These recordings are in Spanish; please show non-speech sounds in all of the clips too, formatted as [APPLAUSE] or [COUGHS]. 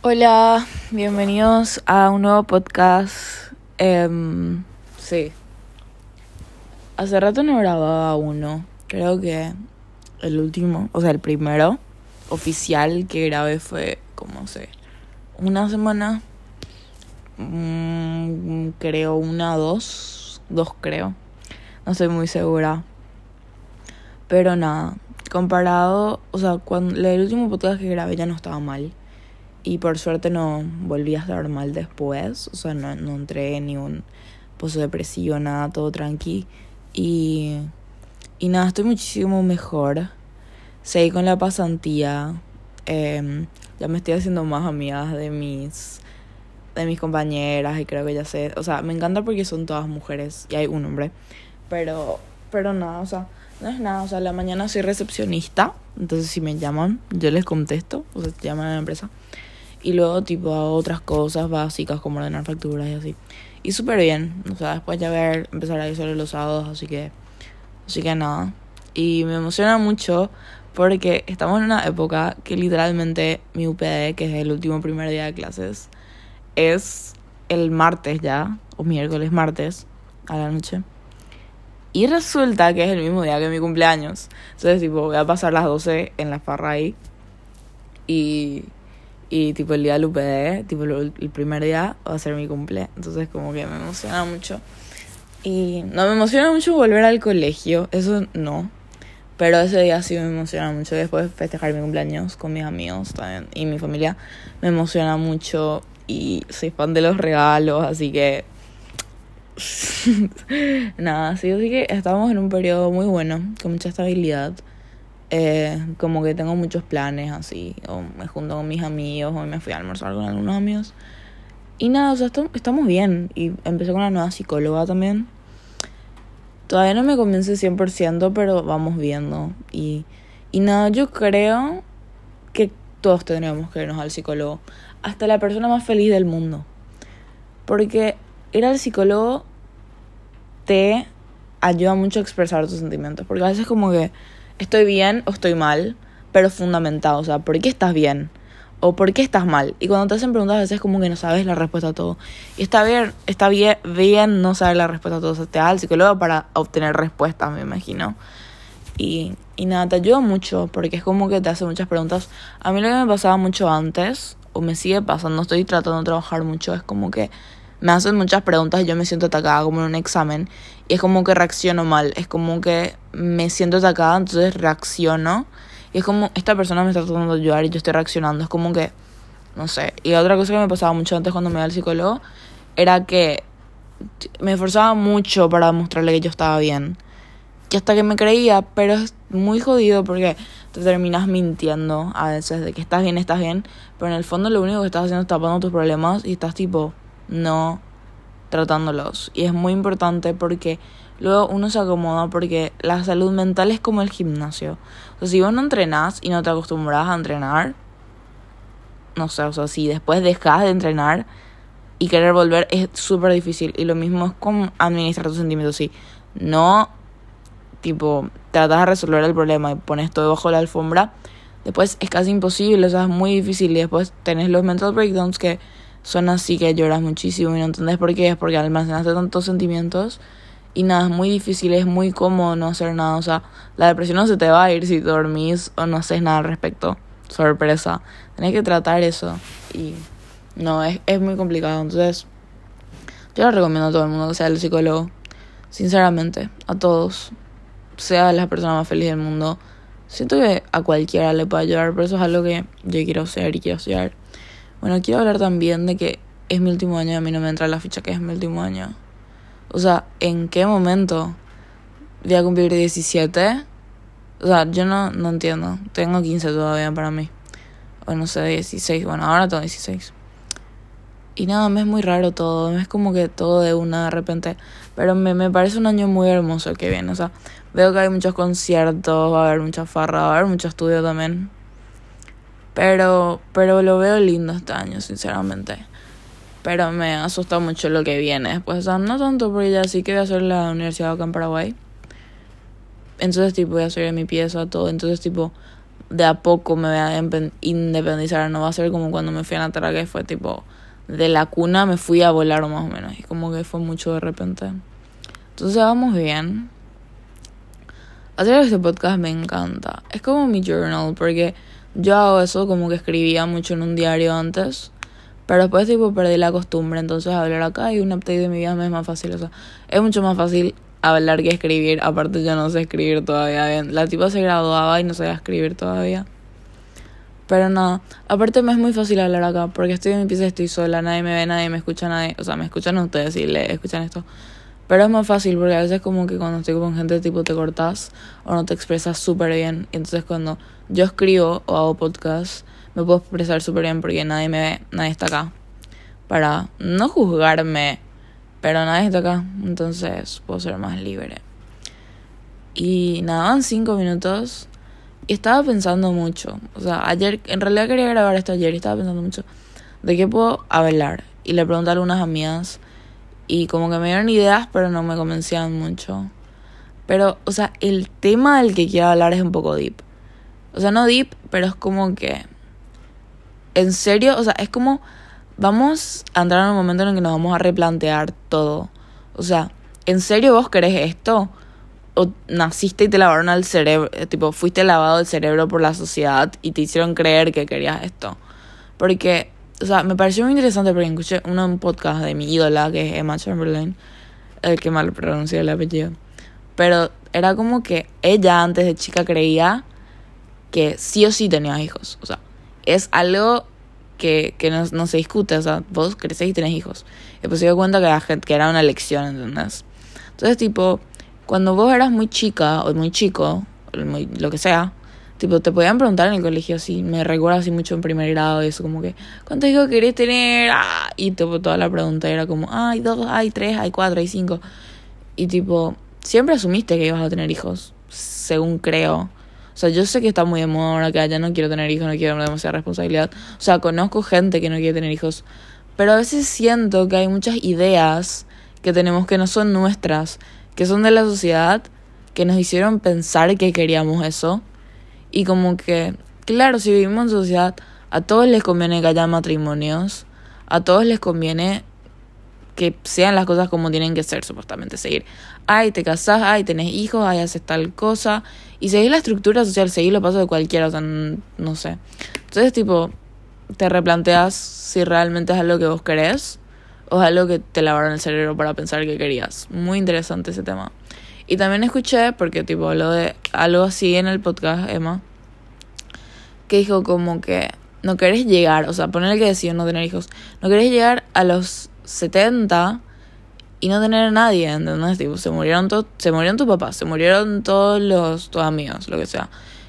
Hola, bienvenidos a un nuevo podcast. Em, sí. Hace rato no grababa uno. Creo que el último, o sea, el primero oficial que grabé fue, como sé, una semana. Mm, creo una, dos. Dos creo. No estoy muy segura. Pero nada, comparado, o sea, cuando el último podcast que grabé ya no estaba mal. Y por suerte no volví a estar mal después. O sea, no, no entré en ni un pozo depresivo, nada, todo tranqui. Y, y nada, estoy muchísimo mejor. Seguí con la pasantía. Em, ya me estoy haciendo más amigas de mis de mis compañeras y creo que ya sé, o sea, me encanta porque son todas mujeres y hay un hombre, pero pero nada, o sea, no es nada, o sea, la mañana soy recepcionista, entonces si me llaman, yo les contesto, o sea, llaman a la empresa. Y luego, tipo, hago otras cosas básicas como ordenar facturas y así. Y súper bien, o sea, después ya ver, empezar a ir solo los sábados, así que, así que nada. Y me emociona mucho porque estamos en una época que literalmente mi UPD, que es el último primer día de clases, es el martes ya, o miércoles, martes, a la noche. Y resulta que es el mismo día que mi cumpleaños. Entonces, tipo, voy a pasar las 12 en la farra ahí. Y, y tipo, el día del UPD, tipo, el, primer día va a ser mi cumple. Entonces, como que me emociona mucho. Y no me emociona mucho volver al colegio, eso no. Pero ese día sí me emociona mucho. Después de festejar mi cumpleaños con mis amigos también y mi familia, me emociona mucho. Y soy fan de los regalos, así que [LAUGHS] Nada, sí, así que estamos en un periodo muy bueno, con mucha estabilidad. Eh, como que tengo muchos planes así, o me junto con mis amigos, o me fui a almorzar con algunos amigos. Y nada, o sea, estamos bien. Y empecé con una nueva psicóloga también. Todavía no me convence 100%, pero vamos viendo. Y, y nada, yo creo que todos tendríamos que irnos al psicólogo. Hasta la persona más feliz del mundo. Porque ir al psicólogo te ayuda mucho a expresar tus sentimientos. Porque a veces como que estoy bien o estoy mal, pero fundamentado. O sea, ¿por qué estás bien? O ¿por qué estás mal? Y cuando te hacen preguntas a veces como que no sabes la respuesta a todo. Y está bien, está bien, bien no saber la respuesta a todo. O sea, te da el psicólogo para obtener respuestas, me imagino. Y, y nada, te ayuda mucho porque es como que te hace muchas preguntas. A mí lo que me pasaba mucho antes, o me sigue pasando, estoy tratando de trabajar mucho, es como que me hacen muchas preguntas y yo me siento atacada como en un examen y es como que reacciono mal, es como que me siento atacada, entonces reacciono y es como esta persona me está tratando de ayudar y yo estoy reaccionando, es como que, no sé. Y otra cosa que me pasaba mucho antes cuando me iba al psicólogo era que me esforzaba mucho para mostrarle que yo estaba bien. Y hasta que me creía, pero es muy jodido porque te terminas mintiendo a veces de que estás bien, estás bien, pero en el fondo lo único que estás haciendo es tapando tus problemas y estás tipo no tratándolos. Y es muy importante porque luego uno se acomoda porque la salud mental es como el gimnasio. O sea, si vos no entrenás y no te acostumbras a entrenar, no sé, o sea, si después dejas de entrenar y querer volver es súper difícil. Y lo mismo es con administrar tus sentimientos. Si no, tipo, tratas de resolver el problema y pones todo bajo la alfombra, después es casi imposible, o sea, es muy difícil. Y después tenés los mental breakdowns que son así que lloras muchísimo y no entendés por qué, es porque almacenaste tantos sentimientos y nada, es muy difícil, es muy cómodo no hacer nada, o sea, la depresión no se te va a ir si dormís o no haces nada al respecto, sorpresa, tenés que tratar eso y no, es, es muy complicado, entonces yo le recomiendo a todo el mundo sea el psicólogo, sinceramente, a todos, sea la persona más feliz del mundo, siento que a cualquiera le puede ayudar, pero eso es algo que yo quiero ser y quiero estudiar. Bueno, quiero hablar también de que es mi último año y a mí no me entra la ficha que es mi último año. O sea, ¿en qué momento voy a cumplir 17? O sea, yo no, no entiendo. Tengo 15 todavía para mí. O no sé, 16. Bueno, ahora tengo 16. Y nada, me es muy raro todo. Me es como que todo de una de repente. Pero me, me parece un año muy hermoso que viene. O sea, veo que hay muchos conciertos, va a haber mucha farra, va a haber mucho estudio también. Pero, pero lo veo lindo este año, sinceramente. Pero me asusta mucho lo que viene después. O sea, no tanto porque ya sí que voy a hacer la universidad acá en Paraguay. Entonces, tipo, voy a hacer mi pieza, todo. Entonces, tipo, de a poco me voy a independizar. No va a ser como cuando me fui a Natal, que fue tipo de la cuna me fui a volar más o menos. Y como que fue mucho de repente. Entonces vamos bien. Hacer este podcast me encanta. Es como mi journal, porque yo hago eso como que escribía mucho en un diario antes. Pero después tipo perdí la costumbre, entonces hablar acá y un update de mi vida me es más fácil. O sea, es mucho más fácil hablar que escribir. Aparte yo no sé escribir todavía bien. La tipa se graduaba y no sabía escribir todavía. Pero nada, aparte me es muy fácil hablar acá, porque estoy en mi pieza, estoy sola, nadie me ve, nadie me escucha, nadie, o sea, me escuchan ustedes y le escuchan esto. Pero es más fácil porque a veces como que cuando estoy con gente tipo te cortas o no te expresas súper bien. entonces cuando yo escribo o hago podcast, me puedo expresar súper bien porque nadie me ve, nadie está acá. Para no juzgarme, pero nadie está acá. Entonces puedo ser más libre. Y nada, van cinco minutos. Y estaba pensando mucho. O sea, ayer, en realidad quería grabar esto ayer y estaba pensando mucho de qué puedo hablar. Y le pregunté a algunas amigas y como que me dieron ideas, pero no me convencían mucho. Pero, o sea, el tema del que quiero hablar es un poco deep. O sea, no deep, pero es como que... En serio, o sea, es como... Vamos a entrar en un momento en el que nos vamos a replantear todo. O sea, ¿en serio vos querés esto? o naciste y te lavaron al cerebro, eh, tipo, fuiste lavado el cerebro por la sociedad y te hicieron creer que querías esto. Porque, o sea, me pareció muy interesante porque escuché un podcast de mi ídola, que es Emma Chamberlain, el que mal pronuncia el apellido. Pero era como que ella antes de chica creía que sí o sí tenías hijos. O sea, es algo que, que no, no, se discute. O sea, vos creces y tenés hijos. Después se dio cuenta que era, que era una elección, ¿entendés? Entonces, tipo, cuando vos eras muy chica o muy chico, lo que sea, tipo, te podían preguntar en el colegio así, me recuerdo así mucho en primer grado, eso como que, ¿cuántos hijos querés tener? Ah, y tipo, toda la pregunta era como, hay dos, hay tres, hay cuatro, hay cinco. Y tipo, siempre asumiste que ibas a tener hijos, según creo. O sea, yo sé que está muy de moda ahora que ya no quiero tener hijos, no quiero demasiada responsabilidad. O sea, conozco gente que no quiere tener hijos. Pero a veces siento que hay muchas ideas que tenemos que no son nuestras que son de la sociedad, que nos hicieron pensar que queríamos eso. Y como que, claro, si vivimos en sociedad, a todos les conviene que haya matrimonios, a todos les conviene que sean las cosas como tienen que ser, supuestamente. Seguir, ay, te casás, ay, tenés hijos, ay, haces tal cosa. Y seguir la estructura social, seguir los pasos de cualquiera, o sea, no sé. Entonces, tipo, te replanteas si realmente es algo que vos querés o algo que te lavaron el cerebro para pensar que querías. Muy interesante ese tema. Y también escuché, porque tipo habló de algo así en el podcast, Emma, que dijo como que no querés llegar, o sea, poner que decidió no tener hijos, no querés llegar a los 70 y no tener a nadie, ¿entendés? Tipo, se murieron, todos se murieron tus papás, se murieron todos los tus amigos, lo que sea.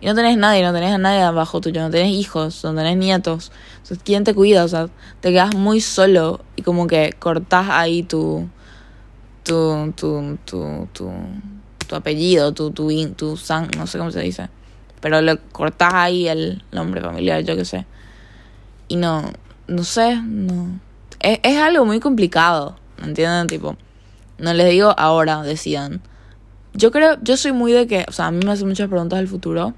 Y no tenés nadie, no tenés a nadie abajo tuyo, no tenés hijos, no tenés nietos. Entonces, ¿quién te cuida? O sea, te quedas muy solo y como que cortás ahí tu. tu. tu. tu. tu, tu apellido, tu. tu, tu no sé cómo se dice. Pero le cortás ahí el nombre familiar, yo qué sé. Y no. no sé, no. Es, es algo muy complicado, ¿me entienden? Tipo, no les digo ahora, decían. Yo creo, yo soy muy de que, o sea, a mí me hacen muchas preguntas del futuro.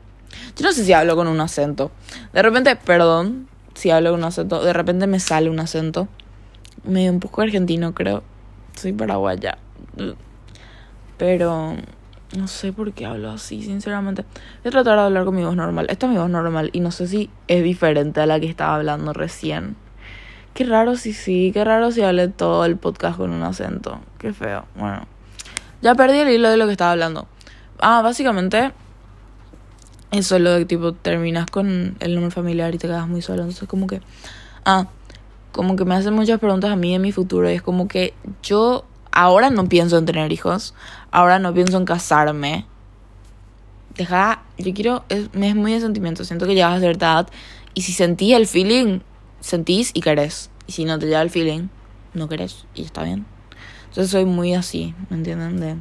Yo no sé si hablo con un acento. De repente, perdón, si hablo con un acento. De repente me sale un acento. Medio un poco argentino, creo. Soy paraguaya. Pero no sé por qué hablo así, sinceramente. Voy a tratar de hablar con mi voz normal. Esta es mi voz normal y no sé si es diferente a la que estaba hablando recién. Qué raro si sí, qué raro si hablé todo el podcast con un acento. Qué feo. Bueno, ya perdí el hilo de lo que estaba hablando. Ah, básicamente eso es lo de tipo terminas con el nombre familiar y te quedas muy solo. Entonces como que, ah, como que me hacen muchas preguntas a mí en mi futuro y es como que yo ahora no pienso en tener hijos, ahora no pienso en casarme. Deja, yo quiero, es, es muy de sentimiento, siento que llegas a cierta edad y si sentís el feeling, sentís y querés. Y si no te llega el feeling, no querés y está bien. Entonces soy muy así, ¿me entienden? De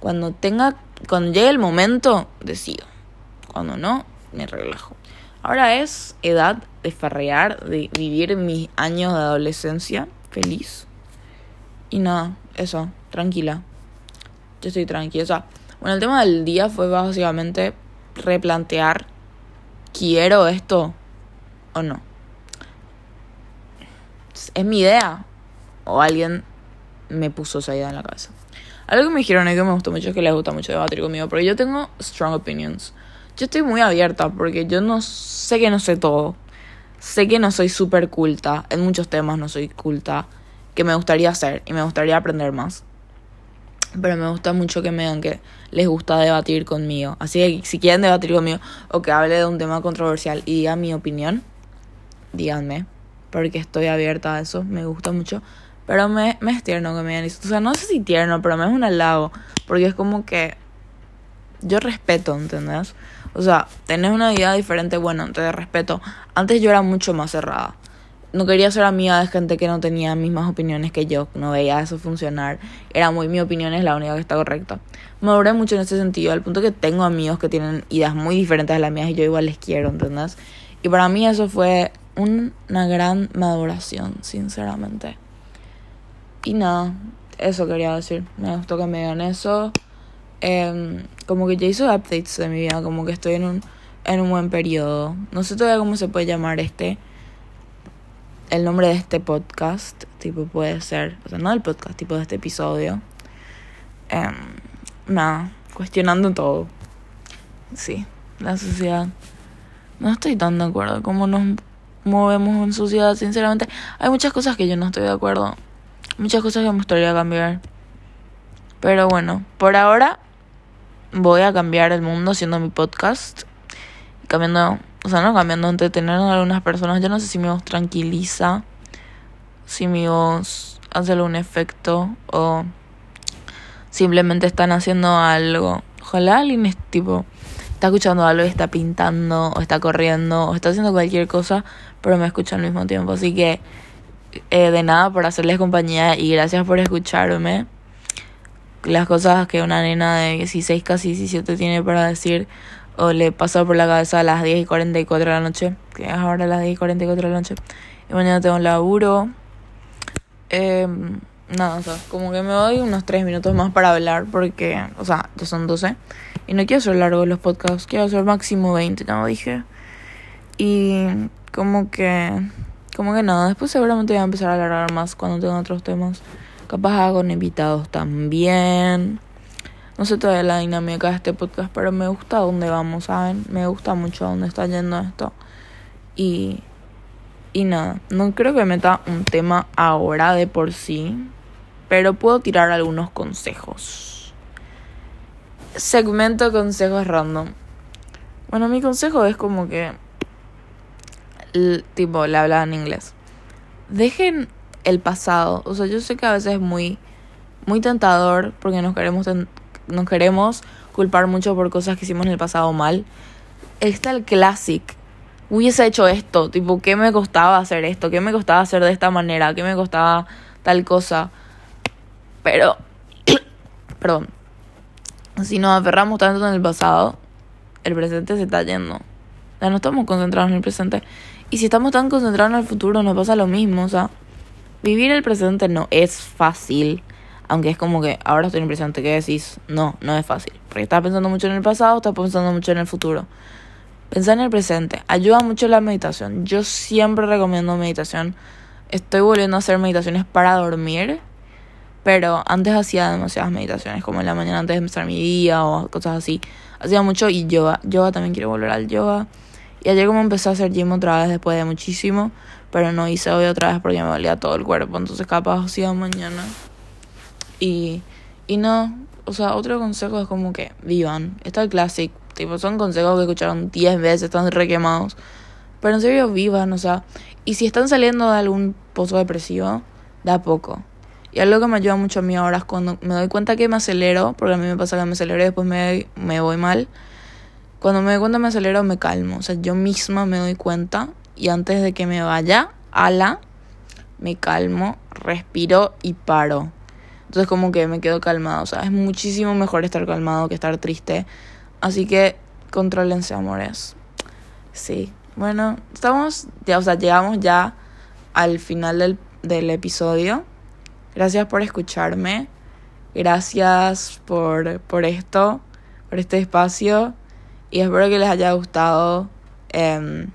cuando tenga, cuando llegue el momento, decido. Cuando no, me relajo. Ahora es edad de farrear, de vivir mis años de adolescencia feliz. Y nada, eso, tranquila. Yo estoy tranquila. O sea, bueno, el tema del día fue básicamente replantear quiero esto o no. Es mi idea o alguien me puso esa idea en la cabeza. Algo que me dijeron y que me gustó mucho es que les gusta mucho debatir conmigo, pero yo tengo strong opinions. Yo estoy muy abierta porque yo no sé que no sé todo. Sé que no soy súper culta, en muchos temas no soy culta, que me gustaría hacer y me gustaría aprender más. Pero me gusta mucho que me digan que les gusta debatir conmigo. Así que si quieren debatir conmigo o que hable de un tema controversial y diga mi opinión, díganme. Porque estoy abierta a eso, me gusta mucho. Pero me, me es tierno que me digan eso. O sea, no sé si tierno, pero me es un halago. Porque es como que yo respeto, ¿entendés? O sea, tenés una idea diferente, bueno, te respeto. Antes yo era mucho más cerrada. No quería ser amiga de gente que no tenía mismas opiniones que yo, no veía eso funcionar. Era muy mi opinión es la única que está correcta. Me Maduré mucho en ese sentido, al punto que tengo amigos que tienen ideas muy diferentes a las mías y yo igual les quiero, ¿entendés? Y para mí eso fue una gran maduración, sinceramente. Y nada, eso quería decir. Me gustó que me digan eso. Em, como que ya hizo updates de mi vida, como que estoy en un, en un buen periodo. No sé todavía cómo se puede llamar este. El nombre de este podcast, tipo, puede ser. O sea, no del podcast, tipo de este episodio. Em, nada, cuestionando todo. Sí, la sociedad. No estoy tan de acuerdo cómo nos movemos en sociedad, sinceramente. Hay muchas cosas que yo no estoy de acuerdo muchas cosas que me gustaría cambiar. Pero bueno, por ahora voy a cambiar el mundo haciendo mi podcast. Cambiando, o sea, no cambiando, entretener a algunas personas. Yo no sé si mi voz tranquiliza, si mi voz hace algún efecto o simplemente están haciendo algo. Ojalá alguien es tipo está escuchando algo y está pintando o está corriendo o está haciendo cualquier cosa, pero me escucha al mismo tiempo. Así que eh, de nada por hacerles compañía y gracias por escucharme. Las cosas que una nena de 16, casi 17 tiene para decir o le pasó por la cabeza a las 10 y 44 de la noche, que es ahora las 10 y 44 de la noche, y mañana tengo un laburo. Eh, nada, o sea, como que me doy unos 3 minutos más para hablar porque, o sea, ya son 12 y no quiero hacer largo los podcasts, quiero hacer máximo 20, como dije. Y como que como que nada, después seguramente voy a empezar a alargar más cuando tenga otros temas. Capaz hago invitados también. No sé todavía la dinámica de este podcast, pero me gusta dónde vamos, ¿saben? Me gusta mucho dónde está yendo esto. Y, y nada, no creo que meta un tema ahora de por sí, pero puedo tirar algunos consejos. Segmento consejos random. Bueno, mi consejo es como que tipo, le hablaba en inglés. Dejen el pasado. O sea, yo sé que a veces es muy, muy tentador porque nos queremos, nos queremos culpar mucho por cosas que hicimos en el pasado mal. Está el classic. Hubiese hecho esto, tipo, ¿qué me costaba hacer esto? ¿Qué me costaba hacer de esta manera? ¿Qué me costaba tal cosa? Pero, [COUGHS] perdón, si nos aferramos tanto en el pasado, el presente se está yendo. Ya no estamos concentrados en el presente. Y si estamos tan concentrados en el futuro, nos pasa lo mismo. O sea, vivir el presente no es fácil. Aunque es como que ahora estoy presente, ¿qué decís? No, no es fácil. Porque estás pensando mucho en el pasado, estás pensando mucho en el futuro. Pensar en el presente ayuda mucho la meditación. Yo siempre recomiendo meditación. Estoy volviendo a hacer meditaciones para dormir. Pero antes hacía demasiadas meditaciones, como en la mañana antes de empezar mi día o cosas así. Hacía mucho y yoga. Yoga también quiero volver al yoga. Y ayer como empecé a hacer gym otra vez después de muchísimo, pero no hice hoy otra vez porque me valía todo el cuerpo, entonces capaz hacía mañana. Y, y no, o sea, otro consejo es como que vivan. Está el classic, tipo, son consejos que escucharon 10 veces, están requemados. Pero en serio vivan, o sea, y si están saliendo de algún pozo depresivo, da poco. Y algo que me ayuda mucho a mí ahora es cuando me doy cuenta que me acelero, porque a mí me pasa que me acelero y después me, me voy mal cuando me doy cuenta me acelero, me calmo. O sea, yo misma me doy cuenta y antes de que me vaya, ala, me calmo, respiro y paro. Entonces como que me quedo calmado. O sea, es muchísimo mejor estar calmado que estar triste. Así que contrólense, amores. Sí. Bueno, estamos, ya, o sea, llegamos ya al final del, del episodio. Gracias por escucharme. Gracias por, por esto, por este espacio y espero que les haya gustado Em,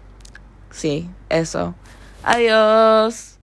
sí, eso. Adiós.